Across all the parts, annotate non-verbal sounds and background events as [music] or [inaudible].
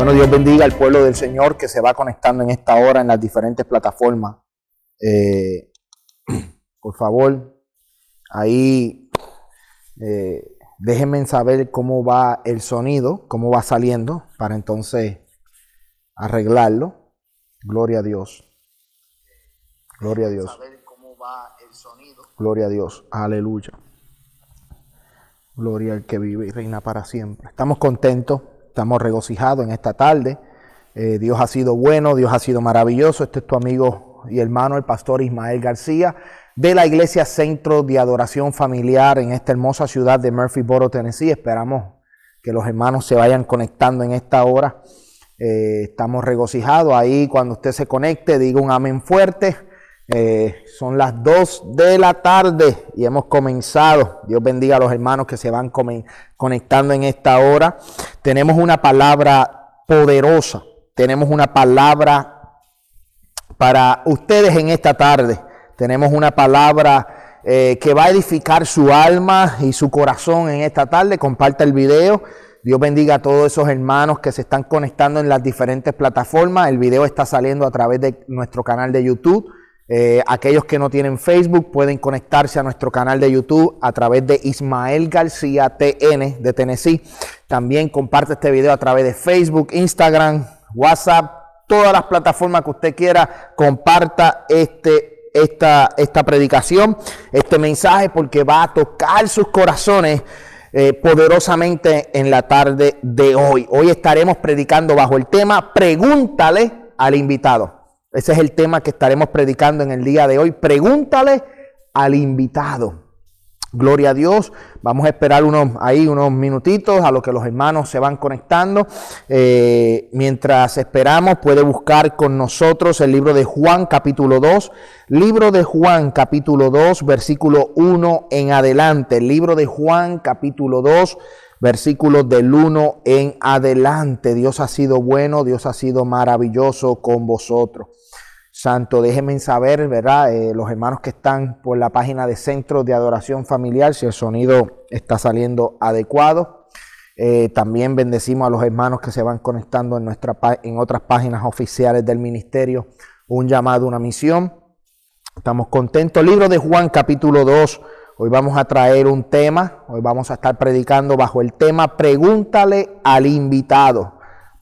Bueno, Dios bendiga al pueblo del Señor que se va conectando en esta hora en las diferentes plataformas. Eh, por favor, ahí eh, déjenme saber cómo va el sonido, cómo va saliendo, para entonces arreglarlo. Gloria a Dios. Gloria a Dios. Gloria a Dios. Aleluya. Gloria al que vive y reina para siempre. Estamos contentos, estamos regocijados en esta tarde. Eh, Dios ha sido bueno, Dios ha sido maravilloso. Este es tu amigo y hermano, el pastor Ismael García, de la Iglesia Centro de Adoración Familiar en esta hermosa ciudad de Murphyboro, Tennessee. Esperamos que los hermanos se vayan conectando en esta hora. Eh, estamos regocijados. Ahí cuando usted se conecte, diga un amén fuerte. Eh, son las 2 de la tarde y hemos comenzado. Dios bendiga a los hermanos que se van conectando en esta hora. Tenemos una palabra poderosa. Tenemos una palabra para ustedes en esta tarde. Tenemos una palabra eh, que va a edificar su alma y su corazón en esta tarde. Comparta el video. Dios bendiga a todos esos hermanos que se están conectando en las diferentes plataformas. El video está saliendo a través de nuestro canal de YouTube. Eh, aquellos que no tienen Facebook pueden conectarse a nuestro canal de YouTube a través de Ismael García TN de Tennessee. También comparte este video a través de Facebook, Instagram, WhatsApp, todas las plataformas que usted quiera. Comparta este, esta, esta predicación, este mensaje, porque va a tocar sus corazones. Eh, poderosamente en la tarde de hoy. Hoy estaremos predicando bajo el tema Pregúntale al invitado. Ese es el tema que estaremos predicando en el día de hoy. Pregúntale al invitado. Gloria a Dios. Vamos a esperar unos, ahí unos minutitos a lo que los hermanos se van conectando. Eh, mientras esperamos, puede buscar con nosotros el libro de Juan capítulo 2. Libro de Juan capítulo 2, versículo 1 en adelante. El libro de Juan capítulo 2 versículos del 1 en adelante. Dios ha sido bueno, Dios ha sido maravilloso con vosotros. Santo, déjenme saber, ¿verdad? Eh, los hermanos que están por la página de Centro de Adoración Familiar, si el sonido está saliendo adecuado. Eh, también bendecimos a los hermanos que se van conectando en, nuestra, en otras páginas oficiales del ministerio. Un llamado, una misión. Estamos contentos. Libro de Juan, capítulo 2. Hoy vamos a traer un tema. Hoy vamos a estar predicando bajo el tema Pregúntale al invitado.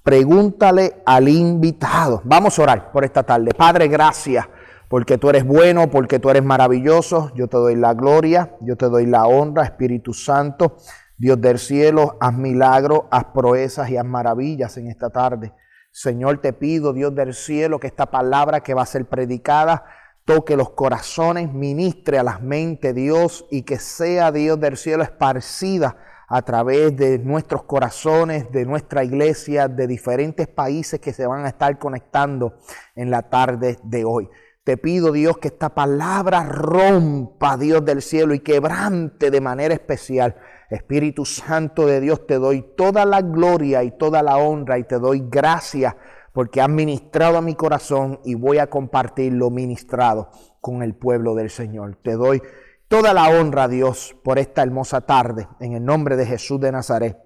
Pregúntale al invitado. Vamos a orar por esta tarde. Padre, gracias porque tú eres bueno, porque tú eres maravilloso. Yo te doy la gloria, yo te doy la honra, Espíritu Santo. Dios del cielo, haz milagros, haz proezas y haz maravillas en esta tarde. Señor, te pido, Dios del cielo, que esta palabra que va a ser predicada toque los corazones, ministre a las mentes, Dios, y que sea Dios del cielo esparcida a través de nuestros corazones, de nuestra iglesia, de diferentes países que se van a estar conectando en la tarde de hoy. Te pido, Dios, que esta palabra rompa, Dios del cielo, y quebrante de manera especial. Espíritu Santo de Dios, te doy toda la gloria y toda la honra y te doy gracias porque has ministrado a mi corazón y voy a compartir lo ministrado con el pueblo del Señor. Te doy Toda la honra a Dios por esta hermosa tarde, en el nombre de Jesús de Nazaret.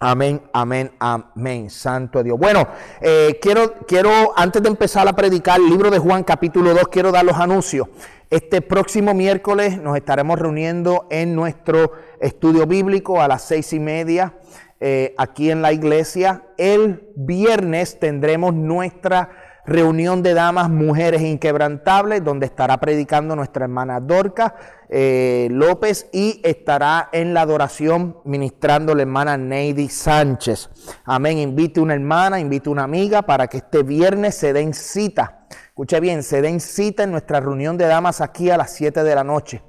Amén, amén, amén. Santo Dios. Bueno, eh, quiero, quiero, antes de empezar a predicar el libro de Juan capítulo 2, quiero dar los anuncios. Este próximo miércoles nos estaremos reuniendo en nuestro estudio bíblico a las seis y media eh, aquí en la iglesia. El viernes tendremos nuestra reunión de damas, mujeres inquebrantables, donde estará predicando nuestra hermana Dorca eh, López y estará en la adoración ministrando la hermana Neidy Sánchez. Amén. Invite una hermana, invite una amiga para que este viernes se den cita. Escuche bien, se den cita en nuestra reunión de damas aquí a las 7 de la noche.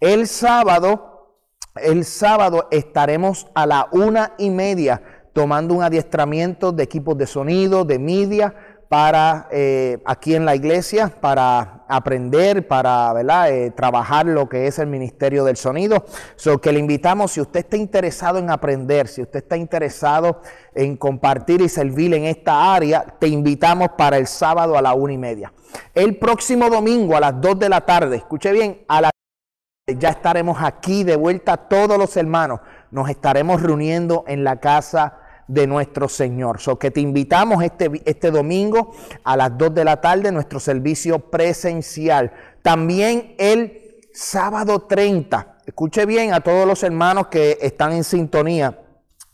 El sábado, el sábado estaremos a la una y media tomando un adiestramiento de equipos de sonido, de media, para eh, aquí en la iglesia, para aprender, para eh, trabajar lo que es el ministerio del sonido. So que le invitamos, si usted está interesado en aprender, si usted está interesado en compartir y servir en esta área, te invitamos para el sábado a la una y media. El próximo domingo a las dos de la tarde, escuche bien, a la ya estaremos aquí de vuelta todos los hermanos. Nos estaremos reuniendo en la casa de nuestro Señor. So que te invitamos este, este domingo a las 2 de la tarde, nuestro servicio presencial. También el sábado 30. Escuche bien a todos los hermanos que están en sintonía.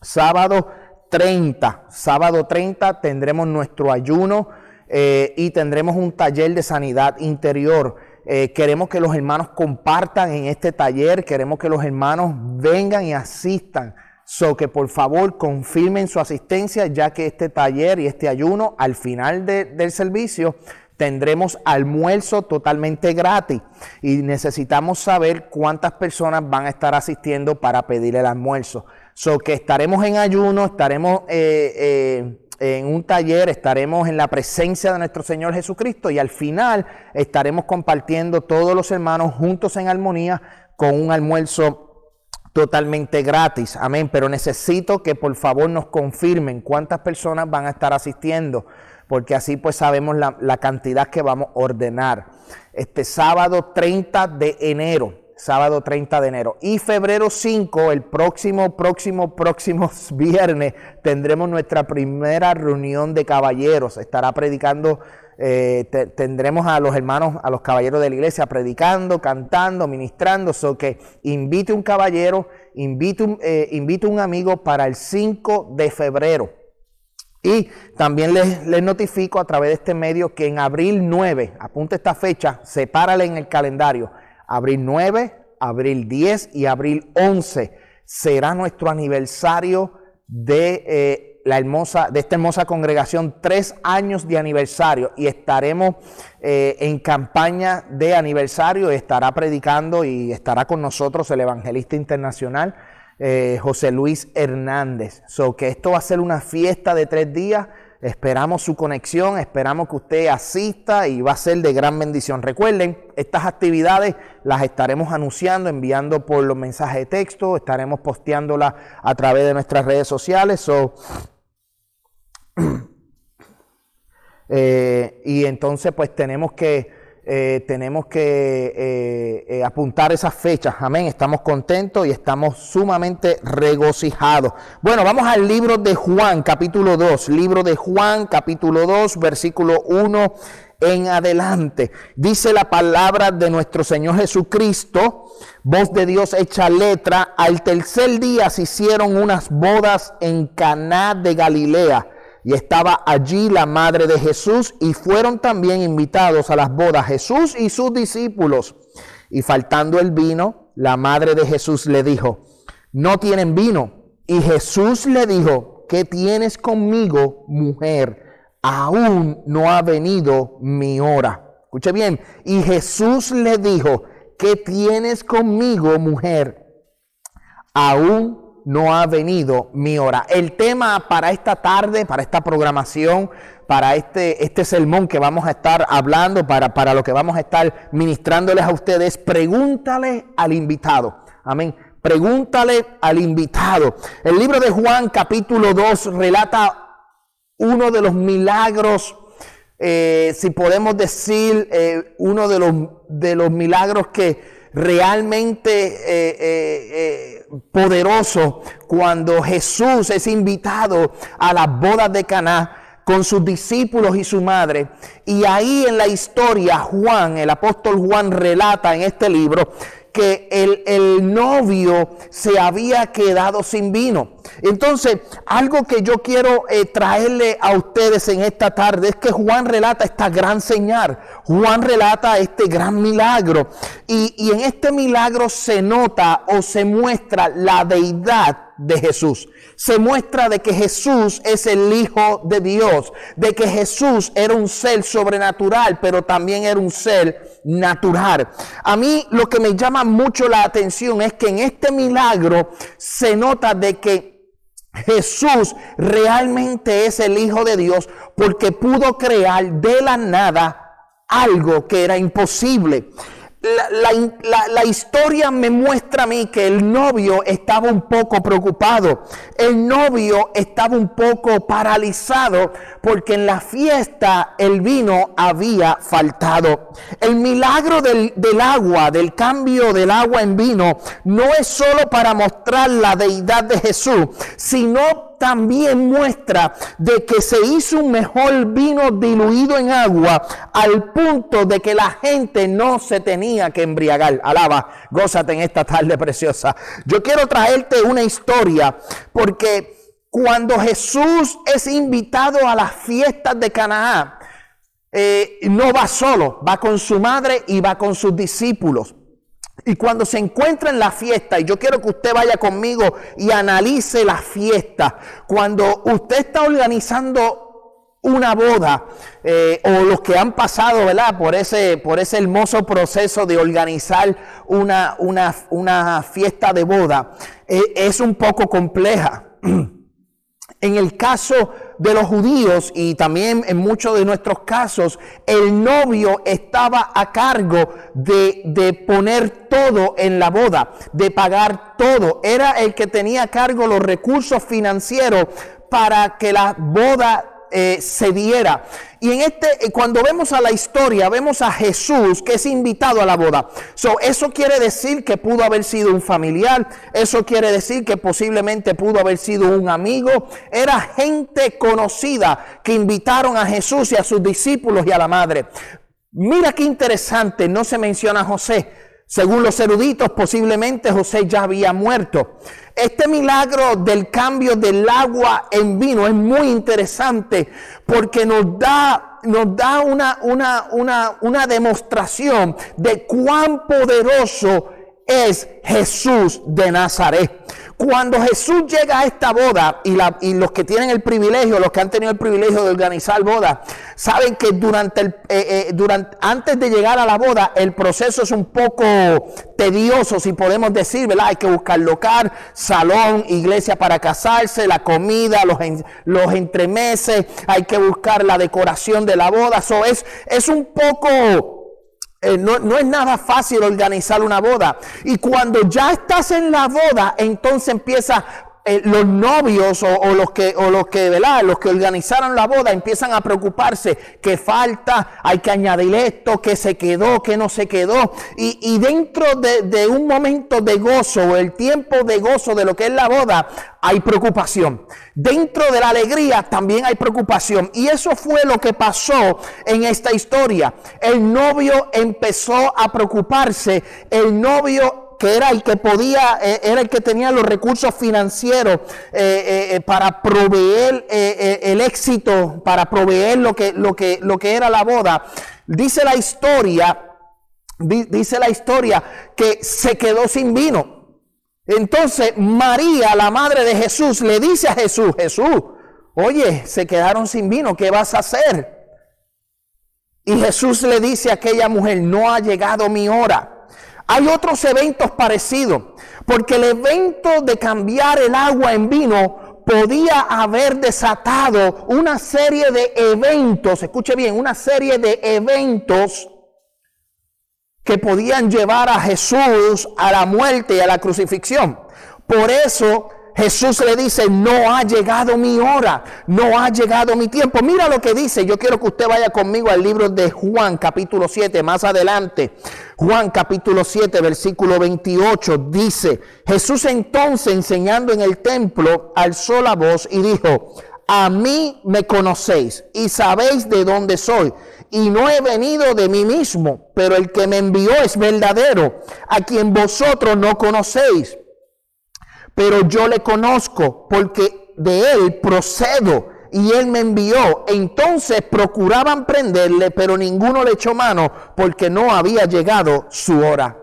Sábado 30, sábado 30 tendremos nuestro ayuno eh, y tendremos un taller de sanidad interior. Eh, queremos que los hermanos compartan en este taller, queremos que los hermanos vengan y asistan. So que por favor confirmen su asistencia, ya que este taller y este ayuno al final del servicio tendremos almuerzo totalmente gratis y necesitamos saber cuántas personas van a estar asistiendo para pedir el almuerzo. So que estaremos en ayuno, estaremos eh, eh, en un taller, estaremos en la presencia de nuestro Señor Jesucristo y al final estaremos compartiendo todos los hermanos juntos en armonía con un almuerzo totalmente gratis. Amén. Pero necesito que por favor nos confirmen cuántas personas van a estar asistiendo, porque así pues sabemos la, cantidad que vamos a ordenar. Este sábado 30 de enero sábado 30 de enero. Y febrero 5, el próximo, próximo, próximo [laughs] viernes, tendremos nuestra primera reunión de caballeros. Estará predicando, eh, tendremos a los hermanos, a los caballeros de la iglesia predicando, cantando, ministrando. So que invite un caballero, invite un, eh, invite un amigo para el 5 de febrero. Y también les, les, notifico a través de este medio que en abril 9, apunte esta fecha, sepárale en el calendario abril 9, abril 10 y abril 11 será nuestro aniversario de, eh, la hermosa, de esta hermosa congregación, tres años de aniversario y estaremos eh, en campaña de aniversario, estará predicando y estará con nosotros el evangelista internacional eh, José Luis Hernández. So que esto va a ser una fiesta de tres días Esperamos su conexión, esperamos que usted asista y va a ser de gran bendición. Recuerden, estas actividades las estaremos anunciando, enviando por los mensajes de texto, estaremos posteándolas a través de nuestras redes sociales. [clears throat] Eh, y entonces pues tenemos que eh, tenemos que eh, eh, apuntar esas fechas. Amén. Estamos contentos y estamos sumamente regocijados. Bueno, vamos al libro de Juan, capítulo 2. Libro de Juan, capítulo 2, versículo 1 en adelante. Dice la palabra de nuestro Señor Jesucristo, voz de Dios hecha letra. Al tercer día se hicieron unas bodas en Caná de Galilea y estaba allí la madre de Jesús y fueron también invitados a las bodas Jesús y sus discípulos. Y faltando el vino, la madre de Jesús le dijo, no tienen vino. Y Jesús le dijo, ¿qué tienes conmigo, mujer? Aún no ha venido mi hora. Escuche bien. Y Jesús le dijo, ¿qué tienes conmigo, mujer? Aún no ha venido mi hora. El tema para esta tarde, para esta programación, para este, este sermón que vamos a estar hablando, para, para lo que vamos a estar ministrándoles a ustedes, pregúntale al invitado. Amén. Pregúntale al invitado. El libro de Juan capítulo 2 relata uno de los milagros, eh, si podemos decir, eh, uno de los, de los milagros que realmente eh, eh, eh, poderoso cuando Jesús es invitado a las bodas de Caná con sus discípulos y su madre. Y ahí en la historia Juan, el apóstol Juan relata en este libro que el, novio se había quedado sin vino. Entonces, algo que yo quiero eh, traerle a ustedes en esta tarde es que Juan relata esta gran señal, Juan relata este gran milagro. Y, y en este milagro se nota o se muestra la deidad de Jesús. Se muestra de que Jesús es el Hijo de Dios, de que Jesús era un ser sobrenatural, pero también era un ser natural. A mí lo que me llama mucho la atención es que en este milagro se nota de que Jesús realmente es el Hijo de Dios porque pudo crear de la nada algo que era imposible la, historia me muestra a mí que el novio estaba un poco preocupado. El novio estaba un poco paralizado porque en la fiesta el vino había faltado. El milagro del, del agua, del cambio del agua en vino, no es solo para mostrar la deidad de Jesús, sino también muestra de que se hizo un mejor vino diluido en agua al punto de que la gente no se tenía que embriagar. Alaba, gózate en esta tarde preciosa. Yo quiero traerte una historia porque cuando Jesús es invitado a las fiestas de Canaán, eh, no va solo, va con su madre y va con sus discípulos. Y cuando se encuentra en la fiesta, y yo quiero que usted vaya conmigo y analice la fiesta, cuando usted está organizando una boda, eh, o los que han pasado, ¿verdad? Por ese, por ese hermoso proceso de organizar una, una, una fiesta de boda, eh, es un poco compleja. [clears throat] En el caso de los judíos y también en muchos de nuestros casos, el novio estaba a cargo de, poner todo en la boda, de pagar todo. Era el que tenía a cargo los recursos financieros para que la boda eh, se diera. Y en este, eh, cuando vemos a la historia, vemos a Jesús que es invitado a la boda. So, eso quiere decir que pudo haber sido un familiar, eso quiere decir que posiblemente pudo haber sido un amigo. Era gente conocida que invitaron a Jesús y a sus discípulos y a la madre. Mira qué interesante, no se menciona a José. Según los eruditos, posiblemente José ya había muerto. Este milagro del cambio del agua en vino es muy interesante porque nos da, nos da una, una, una, una demostración de cuán poderoso es Jesús de Nazaret. Cuando Jesús llega a esta boda y, y, los que tienen el privilegio, los que han tenido el privilegio de organizar bodas, saben que durante el, eh, eh, durante, antes de llegar a la boda el proceso es un poco tedioso, si podemos decir, ¿verdad? Hay que buscar local, salón, iglesia para casarse, la comida, los, los entremeses, hay que buscar la decoración de la boda. Eso es, es un poco eh, no, es nada fácil organizar una boda. Y cuando ya estás en la boda, entonces empieza eh, los novios o, los que, o los que, ¿verdad? Los que organizaron la boda empiezan a preocuparse que falta, hay que añadir esto, que se quedó, que no se quedó. Y, dentro de, de, un momento de gozo el tiempo de gozo de lo que es la boda, hay preocupación. Dentro de la alegría también hay preocupación. Y eso fue lo que pasó en esta historia. El novio empezó a preocuparse. El novio que era el que podía, eh, era el que tenía los recursos financieros eh, eh, para proveer el éxito, para proveer lo que, lo, que, lo que era la boda. Dice la historia, dice la historia que se quedó sin vino. Entonces María, la madre de Jesús, le dice a Jesús, Jesús, oye, se quedaron sin vino, ¿qué vas a hacer? Y Jesús le dice a aquella mujer, no ha llegado mi hora. Hay otros eventos parecidos, porque el evento de cambiar el agua en vino podía haber desatado una serie de eventos, escuche bien, una serie de eventos que podían llevar a Jesús a la muerte y a la crucifixión. Por eso Jesús le dice, no ha llegado mi hora, no ha llegado mi tiempo. Mira lo que dice, yo quiero que usted vaya conmigo al libro de Juan capítulo 7, más adelante. Juan capítulo 7, versículo 28 dice, Jesús entonces enseñando en el templo alzó la voz y dijo, a mí me conocéis y sabéis de dónde soy. Y no he venido de mí mismo, pero el que me envió es verdadero, a quien vosotros no conocéis pero yo le conozco porque de él procedo y él me envió. Entonces procuraban prenderle, pero ninguno le echó mano porque no había llegado su hora.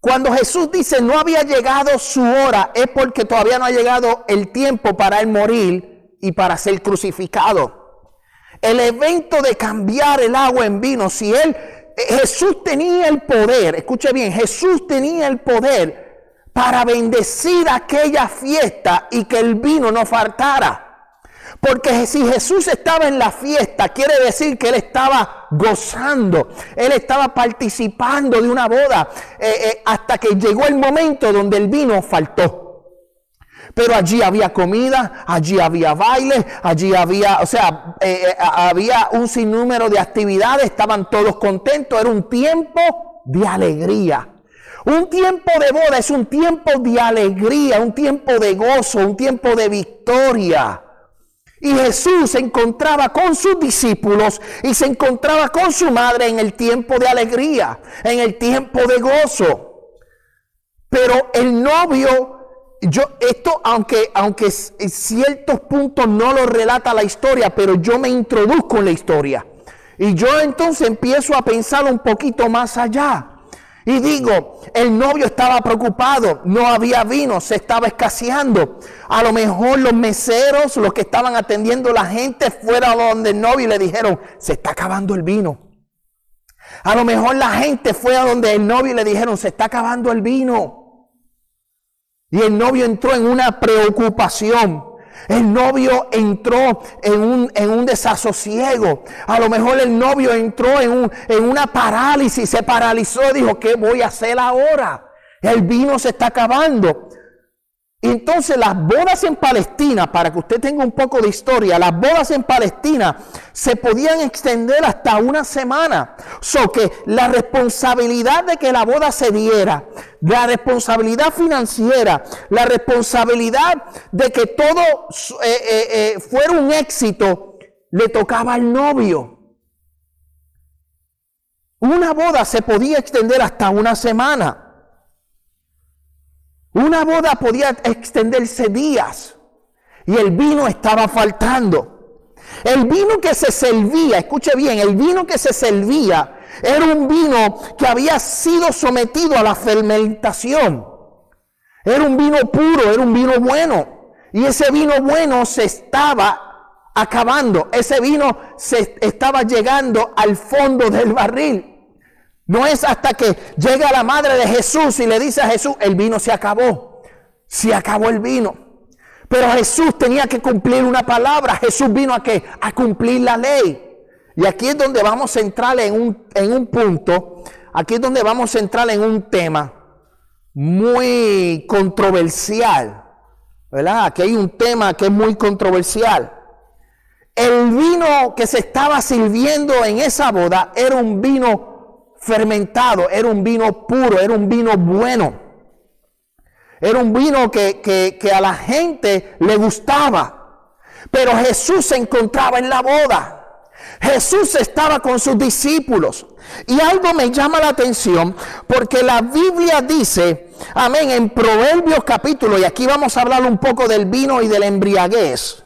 Cuando Jesús dice no había llegado su hora, es porque todavía no ha llegado el tiempo para él morir y para ser crucificado. El evento de cambiar el agua en vino, si él, Jesús tenía el poder, escuche bien, Jesús tenía el poder para bendecir aquella fiesta y que el vino no faltara. Porque si Jesús estaba en la fiesta, quiere decir que Él estaba gozando, Él estaba participando de una boda, eh, eh, hasta que llegó el momento donde el vino faltó. Pero allí había comida, allí había baile, allí había, o sea, eh, había un sinnúmero de actividades, estaban todos contentos, era un tiempo de alegría. Un tiempo de boda es un tiempo de alegría, un tiempo de gozo, un tiempo de victoria. Y Jesús se encontraba con sus discípulos y se encontraba con su madre en el tiempo de alegría, en el tiempo de gozo. Pero el novio, yo, esto, aunque, aunque en ciertos puntos no lo relata la historia, pero yo me introduzco en la historia. Y yo entonces empiezo a pensar un poquito más allá. Y digo, el novio estaba preocupado, no había vino, se estaba escaseando. A lo mejor los meseros, los que estaban atendiendo la gente, fueron donde el novio y le dijeron, se está acabando el vino. A lo mejor la gente fue a donde el novio y le dijeron, se está acabando el vino. Y el novio entró en una preocupación. El novio entró en un, en un desasosiego. A lo mejor el novio entró en, un, en una parálisis, se paralizó, dijo, ¿qué voy a hacer ahora? El vino se está acabando. Entonces las bodas en Palestina, para que usted tenga un poco de historia, las bodas en Palestina se podían extender hasta una semana. So que la responsabilidad de que la boda se diera, la responsabilidad financiera, la responsabilidad de que todo eh, eh, eh, fuera un éxito, le tocaba al novio. Una boda se podía extender hasta una semana. Una boda podía extenderse días y el vino estaba faltando. El vino que se servía, escuche bien, el vino que se servía era un vino que había sido sometido a la fermentación. Era un vino puro, era un vino bueno. Y ese vino bueno se estaba acabando. Ese vino se estaba llegando al fondo del barril. No es hasta que llega la madre de Jesús y le dice a Jesús, el vino se acabó. Se acabó el vino. Pero Jesús tenía que cumplir una palabra. Jesús vino a qué? A cumplir la ley. Y aquí es donde vamos a entrar en un, en un punto. Aquí es donde vamos a entrar en un tema muy controversial. ¿Verdad? Aquí hay un tema que es muy controversial. El vino que se estaba sirviendo en esa boda era un vino fermentado, era un vino puro, era un vino bueno. Era un vino que, que, a la gente le gustaba. Pero Jesús se encontraba en la boda. Jesús estaba con sus discípulos. Y algo me llama la atención porque la Biblia dice, amén, en Proverbios capítulo, y aquí vamos a hablar un poco del vino y del embriaguez.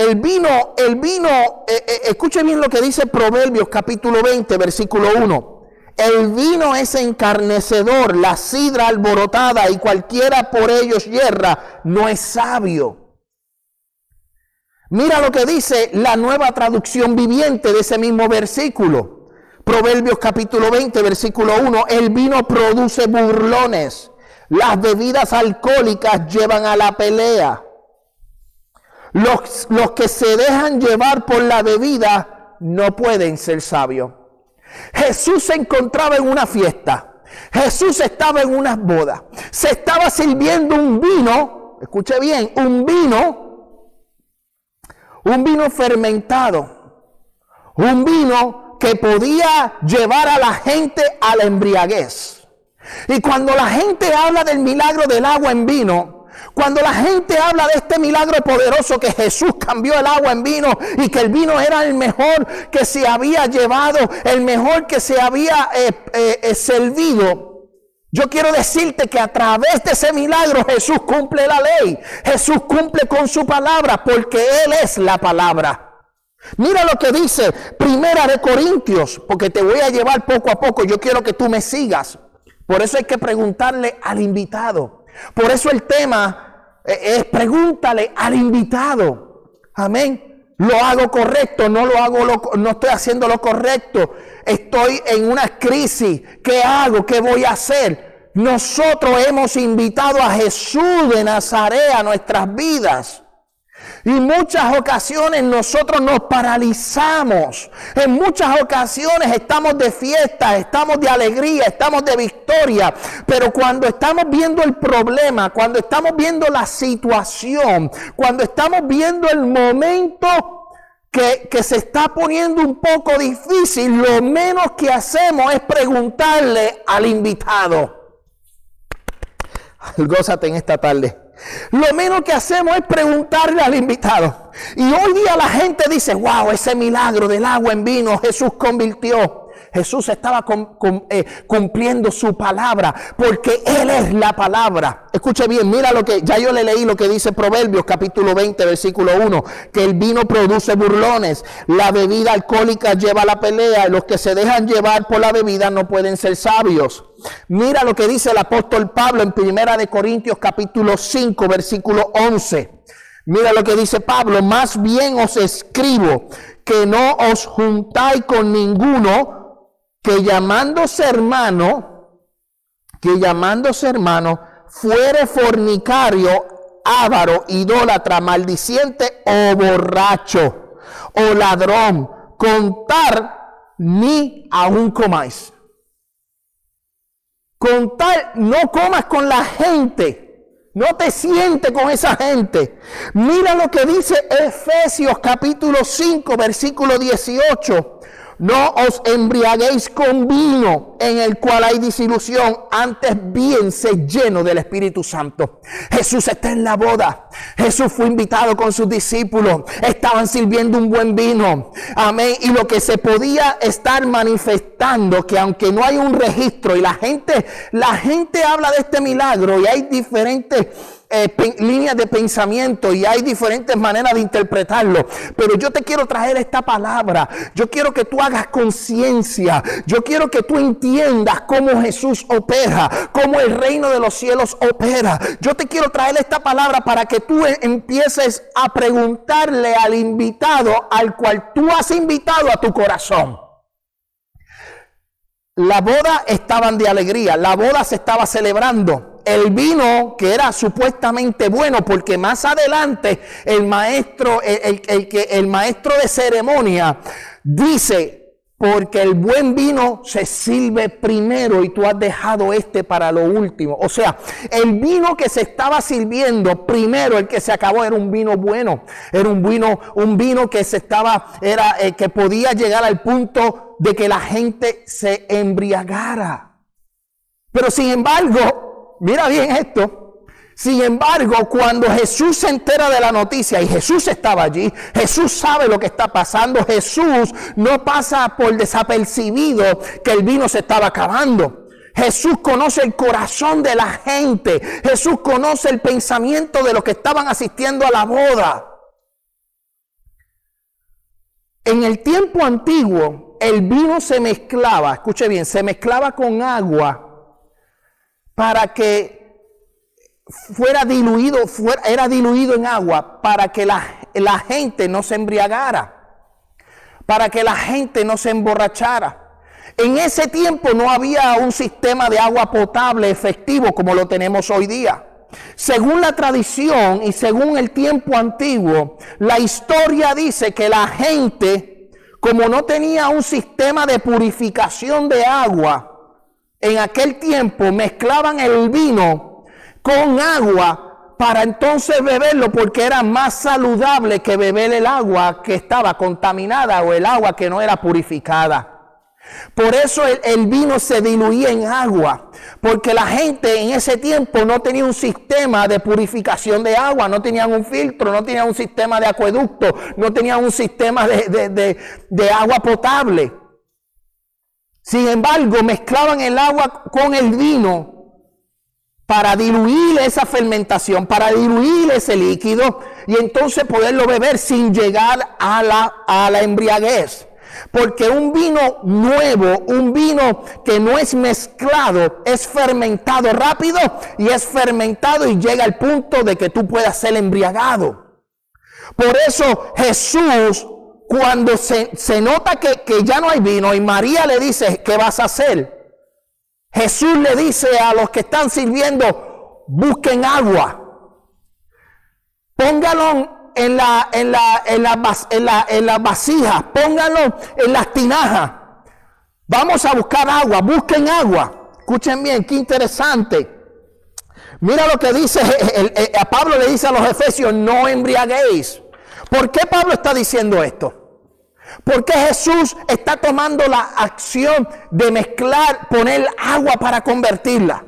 El vino, el vino, eh, eh, escuche bien lo que dice Proverbios capítulo 20, versículo 1. El vino es encarnecedor, la sidra alborotada y cualquiera por ellos hierra, no es sabio. Mira lo que dice la nueva traducción viviente de ese mismo versículo. Proverbios capítulo 20, versículo 1. El vino produce burlones. Las bebidas alcohólicas llevan a la pelea. Los, que se dejan llevar por la bebida no pueden ser sabios. Jesús se encontraba en una fiesta. Jesús estaba en una boda. Se estaba sirviendo un vino, escuche bien, un vino, un vino fermentado. Un vino que podía llevar a la gente a la embriaguez. Y cuando la gente habla del milagro del agua en vino, cuando la gente habla de este milagro poderoso que Jesús cambió el agua en vino y que el vino era el mejor que se había llevado, el mejor que se había eh, eh, eh, servido, yo quiero decirte que a través de ese milagro Jesús cumple la ley. Jesús cumple con su palabra porque Él es la palabra. Mira lo que dice Primera de Corintios, porque te voy a llevar poco a poco. Yo quiero que tú me sigas. Por eso hay que preguntarle al invitado. Por eso el tema eh, es pregúntale al invitado. Amén. Lo hago correcto, no lo hago, no estoy haciendo lo correcto. Estoy en una crisis. ¿Qué hago? ¿Qué voy a hacer? Nosotros hemos invitado a Jesús de Nazaret a nuestras vidas. Y muchas ocasiones nosotros nos paralizamos. En muchas ocasiones estamos de fiesta, estamos de alegría, estamos de victoria. Pero cuando estamos viendo el problema, cuando estamos viendo la situación, cuando estamos viendo el momento que, que se está poniendo un poco difícil, lo menos que hacemos es preguntarle al invitado. gózate en esta tarde. Lo menos que hacemos es preguntarle al invitado. Y hoy día la gente dice, wow, ese milagro del agua en vino Jesús convirtió. Jesús estaba eh, cumpliendo su palabra, porque Él es la palabra. Escuche bien, mira lo que, ya yo le leí lo que dice Proverbios capítulo 20, versículo 1, que el vino produce burlones, la bebida alcohólica lleva la pelea, los que se dejan llevar por la bebida no pueden ser sabios. Mira lo que dice el apóstol Pablo en Primera de Corintios capítulo 5, versículo 11. Mira lo que dice Pablo, más bien os escribo que no os juntáis con ninguno que llamándose hermano, que llamándose hermano, fuere fornicario, ávaro, idólatra, maldiciente o borracho o ladrón, contar ni aún comáis. Contar, no comas con la gente. No te sientes con esa gente. Mira lo que dice Efesios capítulo 5, versículo 18. No os embriaguéis con vino en el cual hay disilusión, antes bien se lleno del Espíritu Santo. Jesús está en la boda. Jesús fue invitado con sus discípulos. Estaban sirviendo un buen vino. Amén. Y lo que se podía estar manifestando, que aunque no hay un registro y la gente, la gente habla de este milagro y hay diferentes eh, líneas de pensamiento y hay diferentes maneras de interpretarlo. Pero yo te quiero traer esta palabra. Yo quiero que tú hagas conciencia. Yo quiero que tú entiendas cómo Jesús opera, cómo el reino de los cielos opera. Yo te quiero traer esta palabra para que tú empieces a preguntarle al invitado al cual tú has invitado a tu corazón. La boda estaban de alegría, la boda se estaba celebrando el vino que era supuestamente bueno, porque más adelante el maestro, el, que, el maestro de ceremonia dice, porque el buen vino se sirve primero y tú has dejado este para lo último. O sea, el vino que se estaba sirviendo primero, el que se acabó, era un vino bueno. Era un vino, un vino que se estaba, era, eh, que podía llegar al punto de que la gente se embriagara. Pero sin embargo, mira bien esto. Sin embargo, cuando Jesús se entera de la noticia y Jesús estaba allí, Jesús sabe lo que está pasando, Jesús no pasa por desapercibido que el vino se estaba acabando. Jesús conoce el corazón de la gente, Jesús conoce el pensamiento de los que estaban asistiendo a la boda. En el tiempo antiguo, el vino se mezclaba, escuche bien, se mezclaba con agua para que fuera diluido, fuera, era diluido en agua para que la, la gente no se embriagara, para que la gente no se emborrachara. En ese tiempo no había un sistema de agua potable efectivo como lo tenemos hoy día. Según la tradición y según el tiempo antiguo, la historia dice que la gente, como no tenía un sistema de purificación de agua, en aquel tiempo mezclaban el vino con agua para entonces beberlo porque era más saludable que beber el agua que estaba contaminada o el agua que no era purificada. Por eso el, vino se diluía en agua, porque la gente en ese tiempo no tenía un sistema de purificación de agua, no tenían un filtro, no tenían un sistema de acueducto, no tenían un sistema de agua potable. Sin embargo, mezclaban el agua con el vino para diluir esa fermentación, para diluir ese líquido y entonces poderlo beber sin llegar a la, a la embriaguez. Porque un vino nuevo, un vino que no es mezclado, es fermentado rápido y es fermentado y llega al punto de que tú puedas ser embriagado. Por eso Jesús cuando se, nota que, que, ya no hay vino y María le dice, ¿qué vas a hacer? Jesús le dice a los que están sirviendo, busquen agua. Póngalo en la, en la, en la, en la, la vasija, póngalo en las tinajas. Vamos a buscar agua, busquen agua. Escuchen bien, qué interesante. Mira lo que dice, [laughs] a Pablo le dice a los efesios, no embriaguéis. ¿Por qué Pablo está diciendo esto? Porque Jesús está tomando la acción de mezclar, poner agua para convertirla.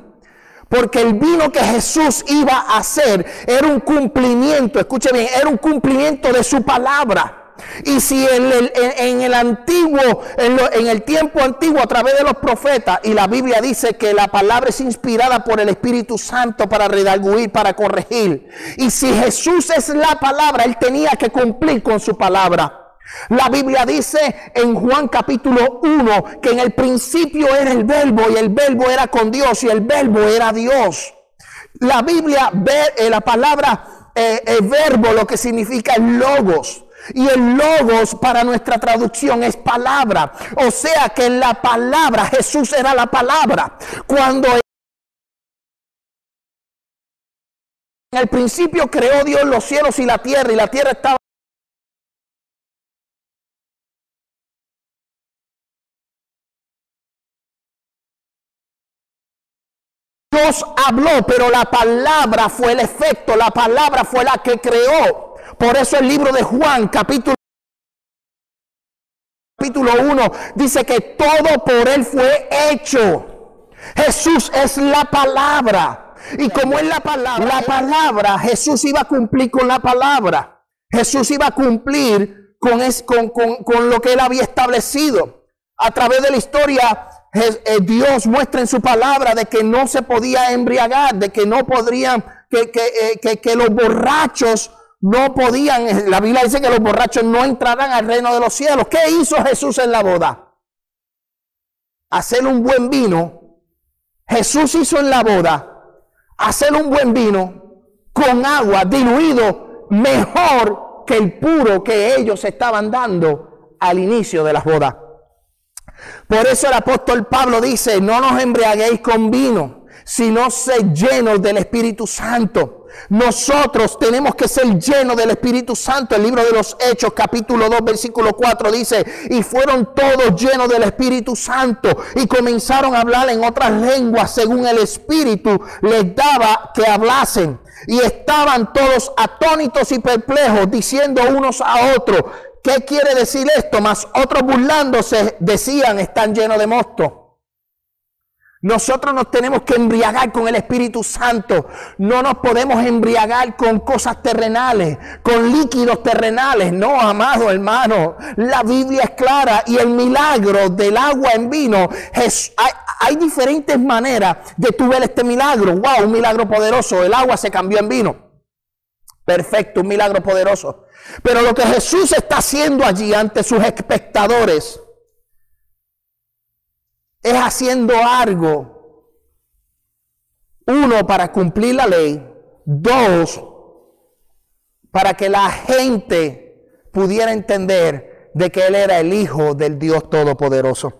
porque el vino que Jesús iba a hacer era un cumplimiento, escuche bien, era un cumplimiento de su palabra. Y si en el, antiguo, en, el tiempo antiguo, a través de los profetas, y la Biblia dice que la palabra es inspirada por el Espíritu Santo para redarguir, para corregir. Y si Jesús es la palabra, él tenía que cumplir con su palabra. La Biblia dice en Juan capítulo 1 que en el principio era el verbo y el verbo era con Dios y el verbo era Dios. La Biblia, ve, eh, la palabra eh, el verbo, lo que significa logos. Y el logos para nuestra traducción es palabra. O sea que la palabra, Jesús era la palabra. Cuando en el principio creó Dios los cielos y la tierra y la tierra estaba Habló, pero la palabra fue el efecto, la palabra fue la que creó. Por eso el libro de Juan, capítulo capítulo 1 dice que todo por él fue hecho. Jesús es la palabra. Y como es la palabra, la palabra, Jesús iba a cumplir con la palabra. Jesús iba a cumplir con, con, con lo que él había establecido. A través de la historia, Dios muestra en su palabra de que no se podía embriagar, de que no podrían, que, eh, que, los borrachos no podían, eh, la Biblia dice que los borrachos no entrarán al reino de los cielos. ¿Qué hizo Jesús en la boda? Hacer un buen vino. Jesús hizo en la boda hacer un buen vino con agua diluido mejor que el puro que ellos estaban dando al inicio de las bodas. Por eso el apóstol Pablo dice, no nos embriaguéis con vino, sino sed llenos del Espíritu Santo. Nosotros tenemos que ser llenos del Espíritu Santo. El libro de los Hechos, capítulo 2, versículo 4 dice, y fueron todos llenos del Espíritu Santo y comenzaron a hablar en otras lenguas según el Espíritu les daba que hablasen. Y estaban todos atónitos y perplejos, diciendo unos a otros, ¿Qué quiere decir esto? Más otros burlándose decían, están llenos de mosto. Nosotros nos tenemos que embriagar con el Espíritu Santo. No nos podemos embriagar con cosas terrenales, con líquidos terrenales. No, amado hermano. La Biblia es clara y el milagro del agua en vino. hay, diferentes maneras de tu ver este milagro. Wow, un milagro poderoso. El agua se cambió en vino. Perfecto, un milagro poderoso. Pero lo que Jesús está haciendo allí ante sus espectadores es haciendo algo, uno, para cumplir la ley, dos, para que la gente pudiera entender de que Él era el Hijo del Dios Todopoderoso.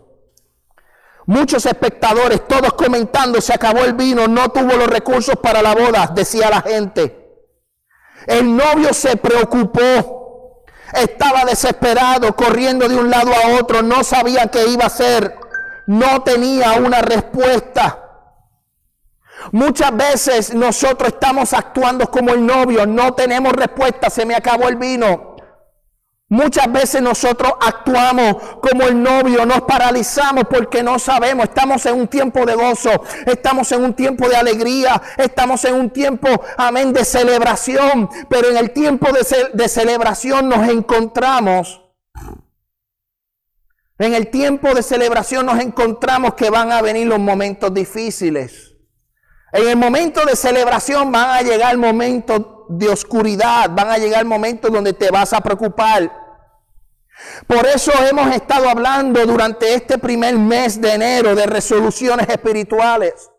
Muchos espectadores, todos comentando, se acabó el vino, no tuvo los recursos para la boda, decía la gente. El novio se preocupó, estaba desesperado, corriendo de un lado a otro, no sabía qué iba a hacer, no tenía una respuesta. Muchas veces nosotros estamos actuando como el novio, no tenemos respuesta, se me acabó el vino. Muchas veces nosotros actuamos como el novio, nos paralizamos porque no sabemos, estamos en un tiempo de gozo, estamos en un tiempo de alegría, estamos en un tiempo, amén, de celebración, pero en el tiempo de, celebración nos encontramos, en el tiempo de celebración nos encontramos que van a venir los momentos difíciles. En el momento de celebración van a llegar momentos de oscuridad, van a llegar momentos donde te vas a preocupar. Por eso hemos estado hablando durante este primer mes de enero de resoluciones espirituales.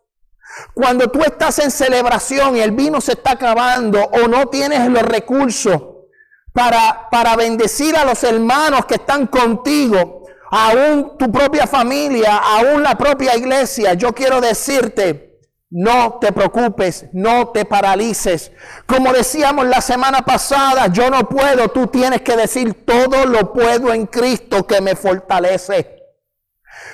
Cuando tú estás en celebración y el vino se está acabando o no tienes los recursos para, para bendecir a los hermanos que están contigo, aún tu propia familia, aún la propia iglesia, yo quiero decirte, no te preocupes, no te paralices. Como decíamos la semana pasada, yo no puedo, tú tienes que decir, todo lo puedo en Cristo que me fortalece.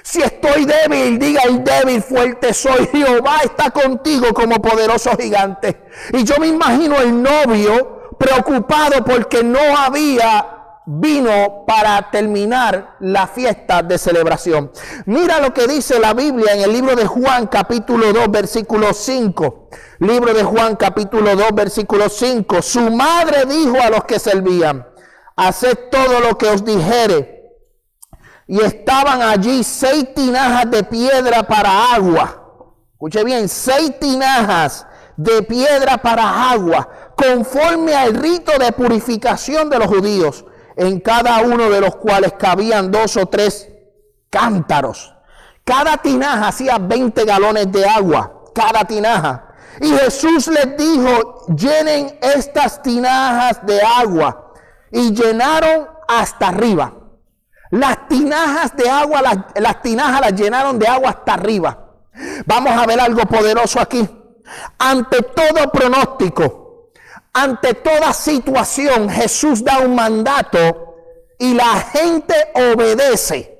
Si estoy débil, diga el débil, fuerte soy. [laughs] Jehová está contigo como poderoso gigante. Y yo me imagino el novio preocupado porque no había vino para terminar la fiesta de celebración. Mira lo que dice la Biblia en el libro de Juan capítulo 2 versículo 5. Libro de Juan capítulo 2 versículo 5. Su madre dijo a los que servían, haced todo lo que os dijere. Y estaban allí seis tinajas de piedra para agua. Escuche bien, seis tinajas de piedra para agua, conforme al rito de purificación de los judíos en cada uno de los cuales cabían dos o tres cántaros. Cada tinaja hacía 20 galones de agua, cada tinaja. Y Jesús les dijo, llenen estas tinajas de agua. Y llenaron hasta arriba. Las tinajas de agua, las, las tinajas las llenaron de agua hasta arriba. Vamos a ver algo poderoso aquí. Ante todo pronóstico, ante toda situación, Jesús da un mandato y la gente obedece.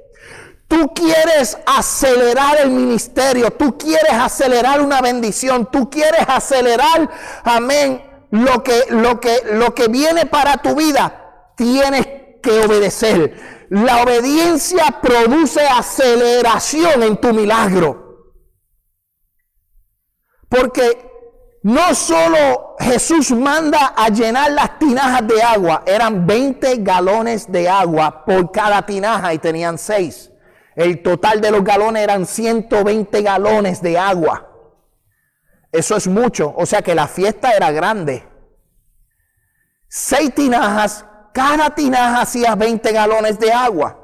Tú quieres acelerar el ministerio, tú quieres acelerar una bendición, tú quieres acelerar, amén, lo que, lo que, lo que viene para tu vida, tienes que obedecer. La obediencia produce aceleración en tu milagro. Porque no solo Jesús manda a llenar las tinajas de agua, eran 20 galones de agua por cada tinaja y tenían 6. El total de los galones eran 120 galones de agua. Eso es mucho, o sea que la fiesta era grande. Seis tinajas, cada tinaja hacía 20 galones de agua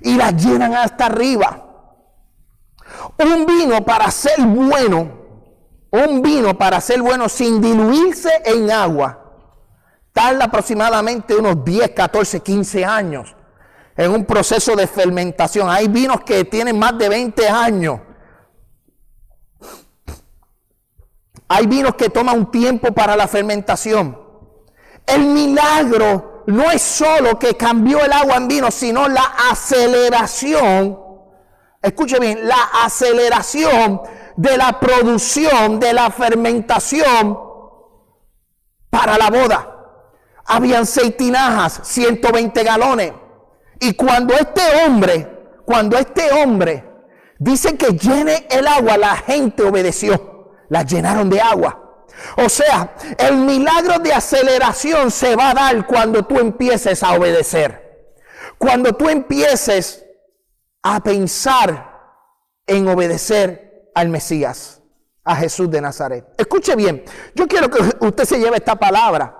y las llenan hasta arriba. Un vino para ser bueno un vino para ser bueno sin diluirse en agua tarda aproximadamente unos 10, 14, 15 años en un proceso de fermentación. Hay vinos que tienen más de 20 años. Hay vinos que toman un tiempo para la fermentación. El milagro no es solo que cambió el agua en vino, sino la aceleración. Escuche bien, la aceleración de la producción, de la fermentación para la boda. Habían seis tinajas, 120 galones. Y cuando este hombre, cuando este hombre dice que llene el agua, la gente obedeció. La llenaron de agua. O sea, el milagro de aceleración se va a dar cuando tú empieces a obedecer. Cuando tú empieces a pensar en obedecer al Mesías, a Jesús de Nazaret. Escuche bien, yo quiero que usted se lleve esta palabra,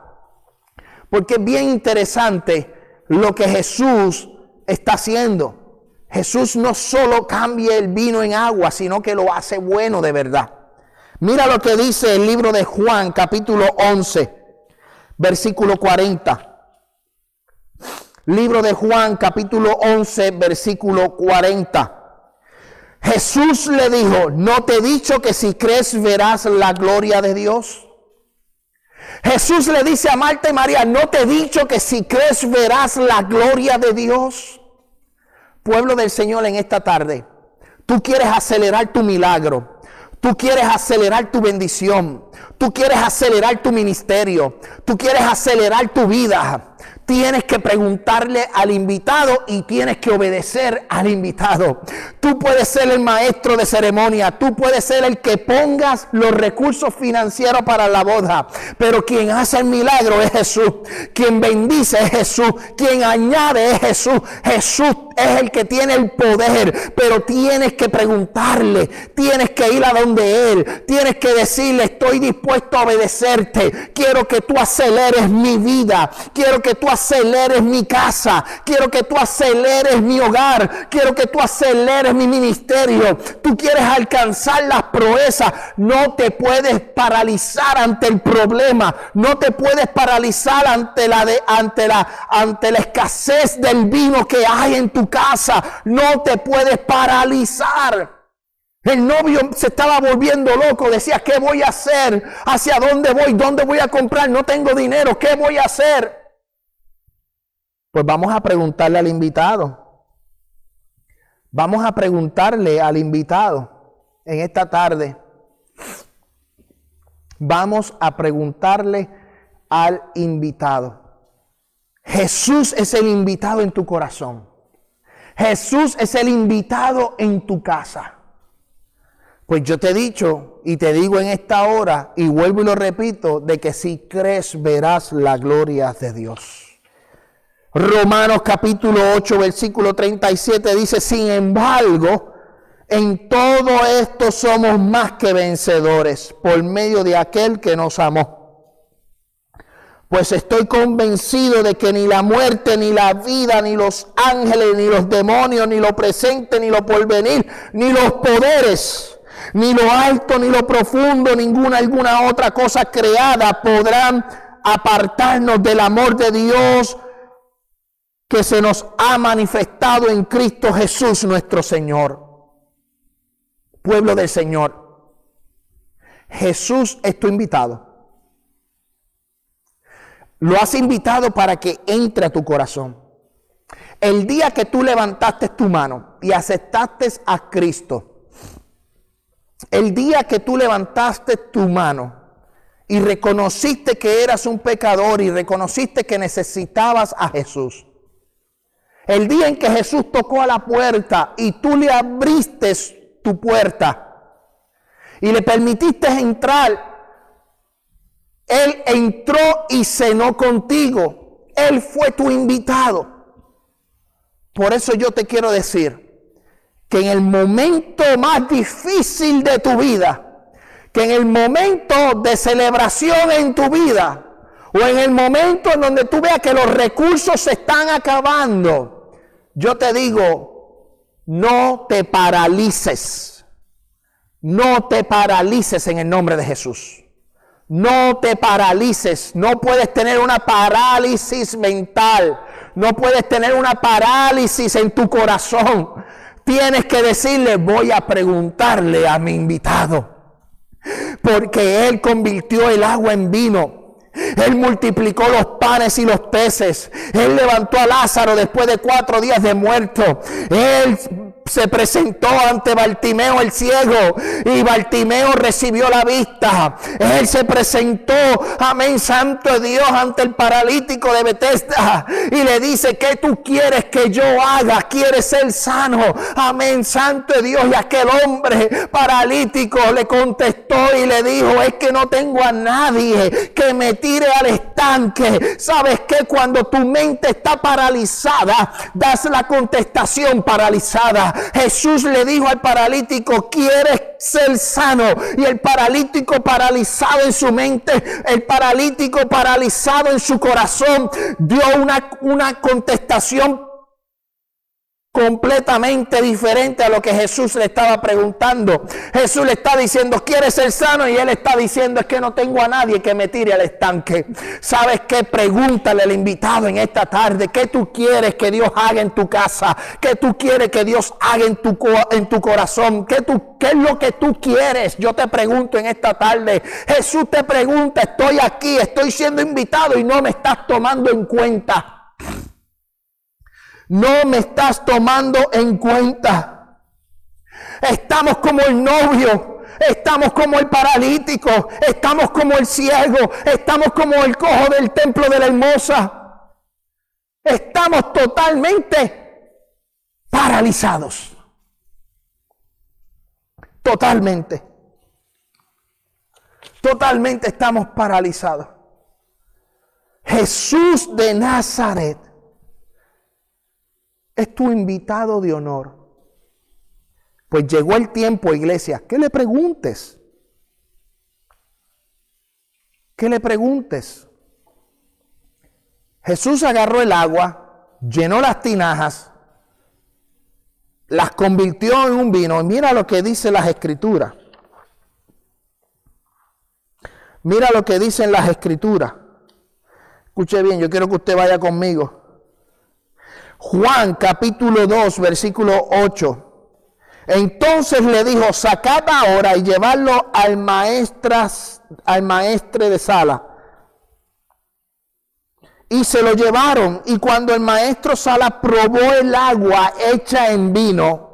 porque es bien interesante lo que Jesús está haciendo. Jesús no solo cambia el vino en agua, sino que lo hace bueno de verdad. Mira lo que dice el libro de Juan, capítulo 11, versículo 40. Libro de Juan, capítulo 11, versículo 40. Jesús le dijo, ¿no te he dicho que si crees verás la gloria de Dios? Jesús le dice a Marta y María, ¿no te he dicho que si crees verás la gloria de Dios? Pueblo del Señor en esta tarde, tú quieres acelerar tu milagro, tú quieres acelerar tu bendición, tú quieres acelerar tu ministerio, tú quieres acelerar tu vida tienes que preguntarle al invitado y tienes que obedecer al invitado. Tú puedes ser el maestro de ceremonia, tú puedes ser el que pongas los recursos financieros para la boda, pero quien hace el milagro es Jesús, quien bendice es Jesús, quien añade es Jesús. Jesús es el que tiene el poder, pero tienes que preguntarle, tienes que ir a donde Él, tienes que decirle, estoy dispuesto a obedecerte, quiero que tú aceleres mi vida, quiero que tú aceleres mi casa, quiero que tú aceleres mi hogar, quiero que tú aceleres mi ministerio. Tú quieres alcanzar las proezas, no te puedes paralizar ante el problema, no te puedes paralizar ante la de, ante la ante la escasez del vino que hay en tu casa, no te puedes paralizar. El novio se estaba volviendo loco, decía, ¿qué voy a hacer? ¿Hacia dónde voy? ¿Dónde voy a comprar? No tengo dinero, ¿qué voy a hacer? Pues vamos a preguntarle al invitado. Vamos a preguntarle al invitado en esta tarde. Vamos a preguntarle al invitado. Jesús es el invitado en tu corazón. Jesús es el invitado en tu casa. Pues yo te he dicho y te digo en esta hora y vuelvo y lo repito, de que si crees verás la gloria de Dios. Romanos capítulo 8, versículo 37 dice, sin embargo, en todo esto somos más que vencedores por medio de aquel que nos amó. Pues estoy convencido de que ni la muerte, ni la vida, ni los ángeles, ni los demonios, ni lo presente, ni lo porvenir, ni los poderes, ni lo alto, ni lo profundo, ninguna alguna otra cosa creada podrán apartarnos del amor de Dios que se nos ha manifestado en Cristo Jesús nuestro Señor. Pueblo del Señor, Jesús es tu invitado. Lo has invitado para que entre a tu corazón. El día que tú levantaste tu mano y aceptaste a Cristo, el día que tú levantaste tu mano y reconociste que eras un pecador y reconociste que necesitabas a Jesús, el día en que Jesús tocó a la puerta y tú le abriste tu puerta y le permitiste entrar, Él entró y cenó contigo. Él fue tu invitado. Por eso yo te quiero decir que en el momento más difícil de tu vida, que en el momento de celebración en tu vida, o en el momento en donde tú veas que los recursos se están acabando, yo te digo, no te paralices. No te paralices en el nombre de Jesús. No te paralices. No puedes tener una parálisis mental. No puedes tener una parálisis en tu corazón. Tienes que decirle, voy a preguntarle a mi invitado. Porque Él convirtió el agua en vino él multiplicó los panes y los peces. Él levantó a Lázaro después de cuatro días de muerto. Él se presentó ante Bartimeo el ciego y Bartimeo recibió la vista. Él se presentó, amén, santo Dios, ante el paralítico de Bethesda y le dice, ¿qué tú quieres que yo haga? ¿Quieres ser sano? Amén, santo Dios. Y aquel hombre paralítico le contestó y le dijo, es que no tengo a nadie que me tire al estanque. ¿Sabes que Cuando tu mente está paralizada, das la contestación paralizada. Jesús le dijo al paralítico, ¿quieres ser sano? Y el paralítico paralizado en su mente, el paralítico paralizado en su corazón, dio una, una contestación completamente diferente a lo que Jesús le estaba preguntando. Jesús le está diciendo, ¿quieres ser sano? Y él está diciendo, es que no tengo a nadie que me tire al estanque. ¿Sabes qué? Pregúntale al invitado en esta tarde, ¿qué tú quieres que Dios haga en tu casa? ¿Qué tú quieres que Dios haga en tu, en tu corazón? ¿Qué, tú, ¿Qué es lo que tú quieres? Yo te pregunto en esta tarde. Jesús te pregunta, estoy aquí, estoy siendo invitado y no me estás tomando en cuenta. No me estás tomando en cuenta. Estamos como el novio, estamos como el paralítico, estamos como el ciego, estamos como el cojo del templo de la hermosa. Estamos totalmente paralizados. Totalmente. Totalmente estamos paralizados. Jesús de Nazaret es tu invitado de honor. Pues llegó el tiempo, iglesia, que le preguntes. Que le preguntes. Jesús agarró el agua, llenó las tinajas, las convirtió en un vino. mira lo que dice las escrituras. Mira lo que dicen las escrituras. Escuche bien, yo quiero que usted vaya conmigo. Juan capítulo 2, versículo 8. Entonces le dijo, sacad ahora y llevarlo al, maestras, al maestre de sala. Y se lo llevaron. Y cuando el maestro sala probó el agua hecha en vino,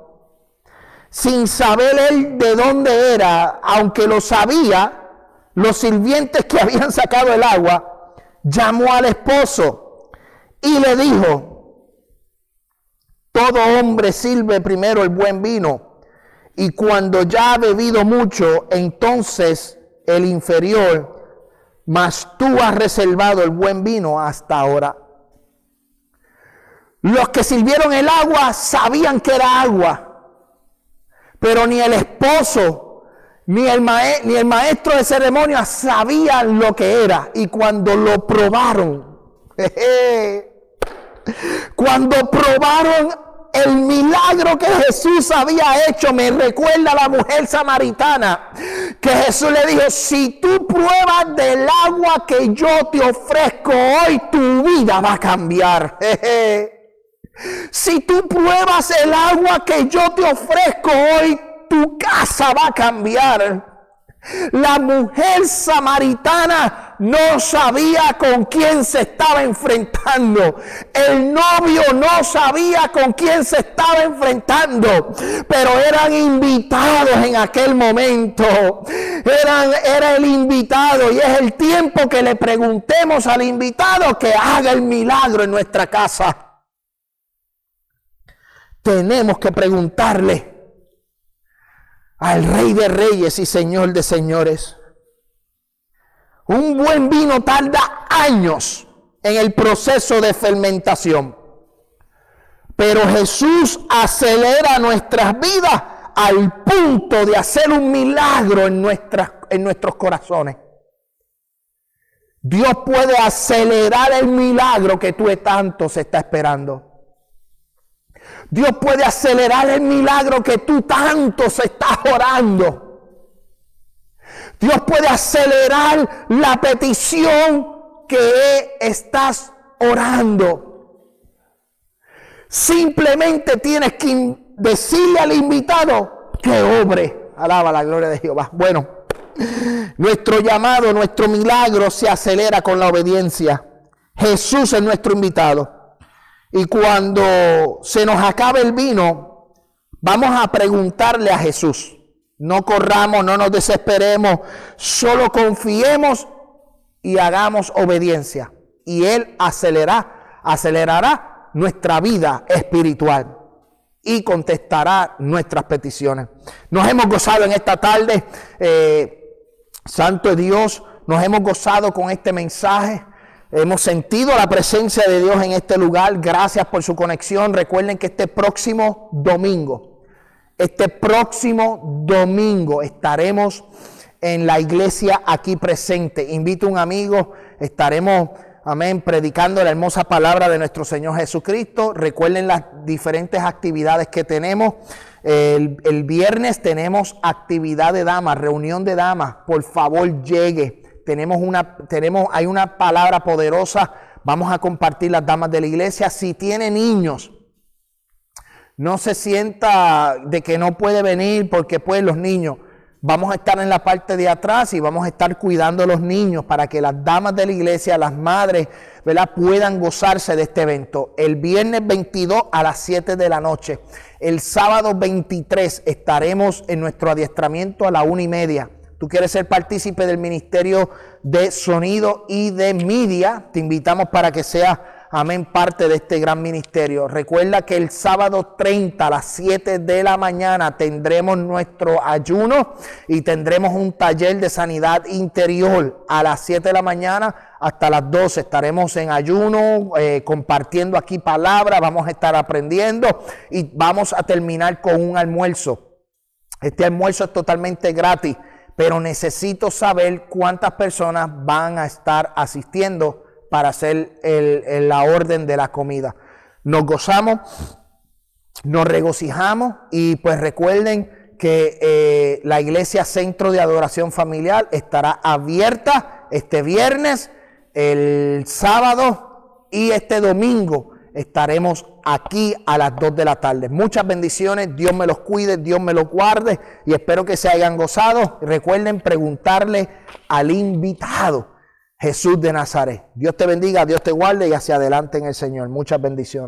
sin saber él de dónde era, aunque lo sabía, los sirvientes que habían sacado el agua, llamó al esposo Y le dijo, todo hombre sirve primero el buen vino y cuando ya ha bebido mucho, entonces el inferior, mas tú has reservado el buen vino hasta ahora. Los que sirvieron el agua sabían que era agua, pero ni el esposo ni el, maestro de ceremonia sabían lo que era. Y cuando lo probaron, [laughs] cuando probaron el milagro que Jesús había hecho me recuerda a la mujer samaritana que Jesús le dijo, si tú pruebas del agua que yo te ofrezco hoy, tu vida va a cambiar. [laughs] Si tú pruebas el agua que yo te ofrezco hoy, tu casa va a cambiar. La mujer samaritana no sabía con quién se estaba enfrentando. El novio no sabía con quién se estaba enfrentando. Pero eran invitados en aquel momento. Era el invitado y es el tiempo que le preguntemos al invitado que haga el milagro en nuestra casa. Tenemos que preguntarle al Rey de Reyes y Señor de Señores. Un buen vino tarda años en el proceso de fermentación. Pero Jesús acelera nuestras vidas al punto de hacer un milagro en, nuestras, en nuestros corazones. Dios puede acelerar el milagro que tú tanto se está esperando. Dios puede acelerar el milagro que tú tanto se estás orando. Dios puede acelerar la petición que estás orando. Simplemente tienes que decirle al invitado que obre. Alaba la gloria de Jehová. Bueno, nuestro llamado, nuestro milagro se acelera con la obediencia. Jesús es nuestro invitado. Y cuando se nos acabe el vino, vamos a preguntarle a Jesús. No corramos, no nos desesperemos, solo confiemos y hagamos obediencia. Y Él acelerará, acelerará nuestra vida espiritual y contestará nuestras peticiones. Nos hemos gozado en esta tarde, eh, Santo Dios, nos hemos gozado con este mensaje. Hemos sentido la presencia de Dios en este lugar. Gracias por su conexión. Recuerden que este próximo domingo, este próximo domingo estaremos en la iglesia aquí presente. Invito a un amigo, estaremos, amén, predicando la hermosa palabra de nuestro Señor Jesucristo. Recuerden las diferentes actividades que tenemos. El, viernes tenemos actividad de damas, reunión de damas. Por favor, llegue tenemos una, tenemos, hay una palabra poderosa, vamos a compartir las damas de la iglesia. Si tiene niños, no se sienta de que no puede venir porque pues los niños, vamos a estar en la parte de atrás y vamos a estar cuidando a los niños para que las damas de la iglesia, las madres, ¿verdad? puedan gozarse de este evento. El viernes 22 a las 7 de la noche. El sábado 23 estaremos en nuestro adiestramiento a la una y media tú quieres ser partícipe del ministerio de sonido y de media, te invitamos para que seas, amén, parte de este gran ministerio. Recuerda que el sábado 30 a las 7 de la mañana tendremos nuestro ayuno y tendremos un taller de sanidad interior a las 7 de la mañana hasta las 12 estaremos en ayuno, eh, compartiendo aquí palabras, vamos a estar aprendiendo y vamos a terminar con un almuerzo. Este almuerzo es totalmente gratis pero necesito saber cuántas personas van a estar asistiendo para hacer la orden de la comida. Nos gozamos, nos regocijamos y pues recuerden que eh, la iglesia Centro de Adoración Familiar estará abierta este viernes, el sábado y este domingo estaremos aquí a las 2 de la tarde. Muchas bendiciones, Dios me los cuide, Dios me los guarde y espero que se hayan gozado. Recuerden preguntarle al invitado, Jesús de Nazaret. Dios te bendiga, Dios te guarde y hacia adelante en el Señor. Muchas bendiciones.